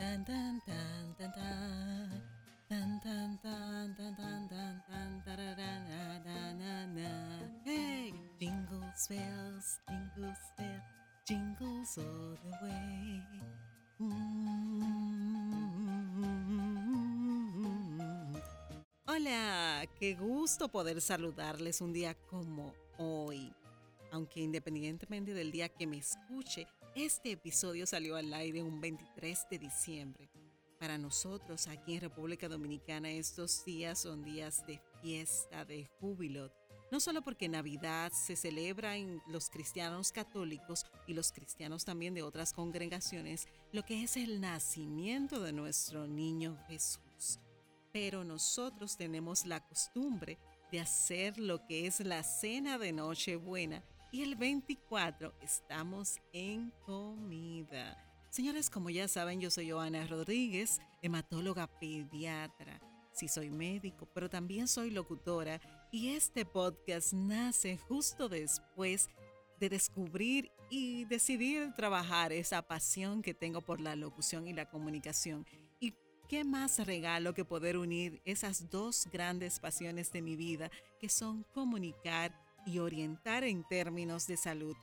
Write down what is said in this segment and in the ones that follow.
Tan tan tan tan. Hey, jingles bells, jingles bells, jingles all the way. Mm. Hola, qué gusto poder saludarles un día como hoy. Aunque independientemente del día que me escuche, este episodio salió al aire un 23 de diciembre. Para nosotros aquí en República Dominicana estos días son días de fiesta, de júbilo, no solo porque Navidad se celebra en los cristianos católicos y los cristianos también de otras congregaciones, lo que es el nacimiento de nuestro niño Jesús. Pero nosotros tenemos la costumbre de hacer lo que es la cena de Nochebuena y el 24 estamos en comida. Señores, como ya saben, yo soy Joana Rodríguez, hematóloga pediatra. Sí soy médico, pero también soy locutora y este podcast nace justo después de descubrir y decidir trabajar esa pasión que tengo por la locución y la comunicación. Y qué más regalo que poder unir esas dos grandes pasiones de mi vida, que son comunicar y orientar en términos de salud.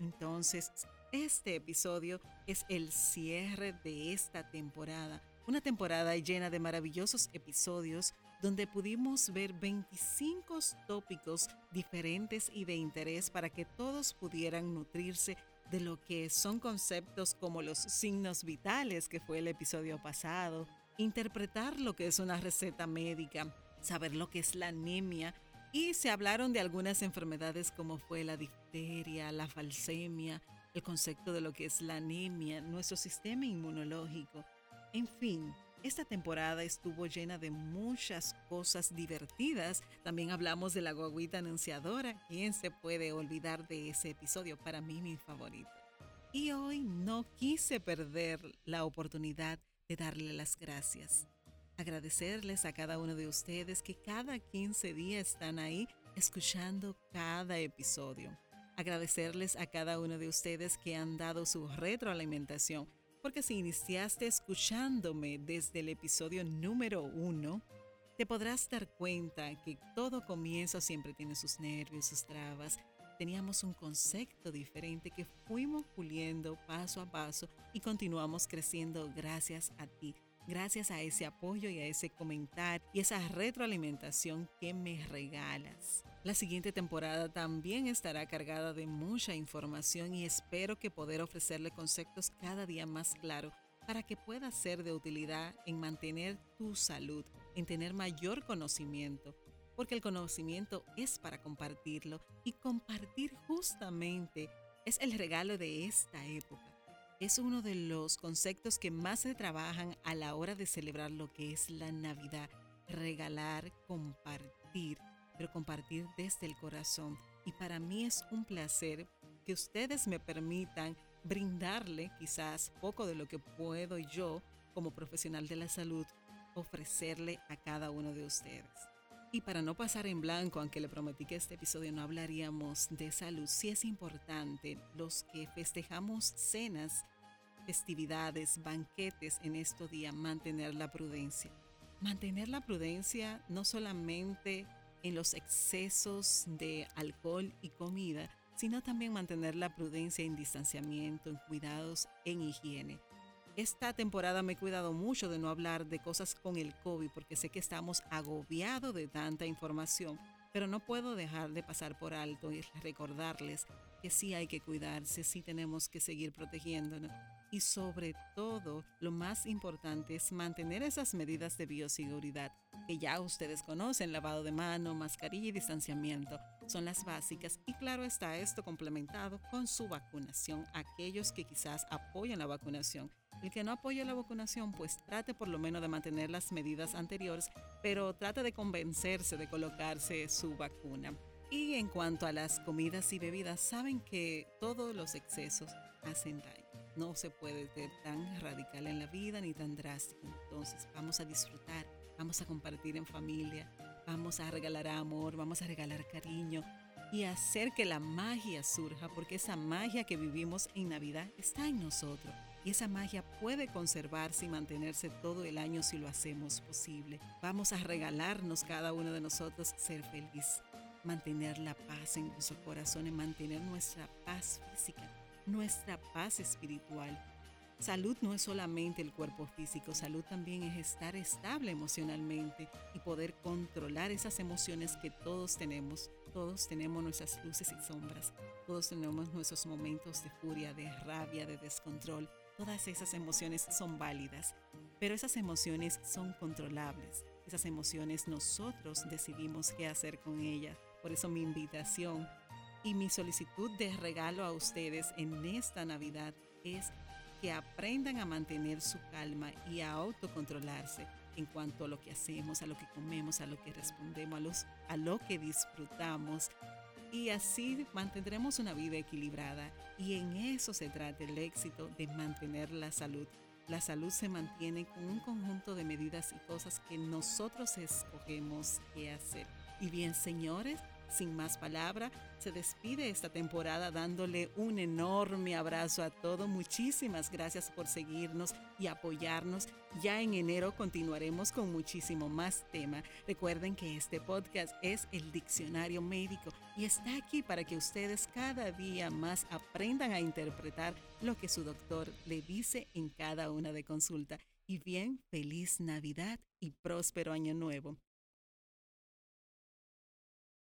Entonces, este episodio es el cierre de esta temporada, una temporada llena de maravillosos episodios donde pudimos ver 25 tópicos diferentes y de interés para que todos pudieran nutrirse de lo que son conceptos como los signos vitales, que fue el episodio pasado, interpretar lo que es una receta médica, saber lo que es la anemia y se hablaron de algunas enfermedades como fue la difteria, la falsemia, el concepto de lo que es la anemia, nuestro sistema inmunológico. En fin, esta temporada estuvo llena de muchas cosas divertidas. También hablamos de la guaguita anunciadora. ¿Quién se puede olvidar de ese episodio? Para mí, mi favorito. Y hoy no quise perder la oportunidad de darle las gracias. Agradecerles a cada uno de ustedes que cada 15 días están ahí escuchando cada episodio agradecerles a cada uno de ustedes que han dado su retroalimentación, porque si iniciaste escuchándome desde el episodio número uno, te podrás dar cuenta que todo comienzo siempre tiene sus nervios, sus trabas. Teníamos un concepto diferente que fuimos puliendo paso a paso y continuamos creciendo gracias a ti gracias a ese apoyo y a ese comentar y esa retroalimentación que me regalas. La siguiente temporada también estará cargada de mucha información y espero que poder ofrecerle conceptos cada día más claros para que pueda ser de utilidad en mantener tu salud, en tener mayor conocimiento, porque el conocimiento es para compartirlo y compartir justamente es el regalo de esta época es uno de los conceptos que más se trabajan a la hora de celebrar lo que es la Navidad. Regalar, compartir, pero compartir desde el corazón. Y para mí es un placer que ustedes me permitan brindarle quizás poco de lo que puedo yo como profesional de la salud ofrecerle a cada uno de ustedes. Y para no pasar en blanco, aunque le prometí que este episodio no hablaríamos de salud, sí es importante los que festejamos cenas festividades, banquetes en estos días, mantener la prudencia. Mantener la prudencia no solamente en los excesos de alcohol y comida, sino también mantener la prudencia en distanciamiento, en cuidados, en higiene. Esta temporada me he cuidado mucho de no hablar de cosas con el COVID porque sé que estamos agobiados de tanta información, pero no puedo dejar de pasar por alto y recordarles que sí hay que cuidarse, sí tenemos que seguir protegiéndonos y sobre todo lo más importante es mantener esas medidas de bioseguridad que ya ustedes conocen, lavado de mano, mascarilla y distanciamiento. Son las básicas y claro está esto complementado con su vacunación. Aquellos que quizás apoyan la vacunación. El que no apoya la vacunación, pues trate por lo menos de mantener las medidas anteriores, pero trate de convencerse de colocarse su vacuna. Y en cuanto a las comidas y bebidas, saben que todos los excesos hacen daño. No se puede ser tan radical en la vida ni tan drástico. Entonces vamos a disfrutar, vamos a compartir en familia, vamos a regalar amor, vamos a regalar cariño. y hacer que la magia surja, porque esa magia que vivimos en Navidad está en nosotros. Y esa magia puede conservarse y mantenerse todo el año si lo hacemos posible. Vamos a regalarnos cada uno de nosotros ser feliz, mantener la paz en nuestros corazones, mantener nuestra paz física, nuestra paz espiritual. Salud no es solamente el cuerpo físico, salud también es estar estable emocionalmente y poder controlar esas emociones que todos tenemos. Todos tenemos nuestras luces y sombras, todos tenemos nuestros momentos de furia, de rabia, de descontrol. Todas esas emociones son válidas, pero esas emociones son controlables. Esas emociones nosotros decidimos qué hacer con ellas. Por eso mi invitación y mi solicitud de regalo a ustedes en esta Navidad es que aprendan a mantener su calma y a autocontrolarse en cuanto a lo que hacemos, a lo que comemos, a lo que respondemos, a, los, a lo que disfrutamos. Y así mantendremos una vida equilibrada. Y en eso se trata el éxito de mantener la salud. La salud se mantiene con un conjunto de medidas y cosas que nosotros escogemos qué hacer. Y bien, señores, sin más palabra, se despide esta temporada dándole un enorme abrazo a todos. Muchísimas gracias por seguirnos y apoyarnos. Ya en enero continuaremos con muchísimo más tema. Recuerden que este podcast es el diccionario médico y está aquí para que ustedes cada día más aprendan a interpretar lo que su doctor le dice en cada una de consulta. Y bien, feliz Navidad y próspero año nuevo.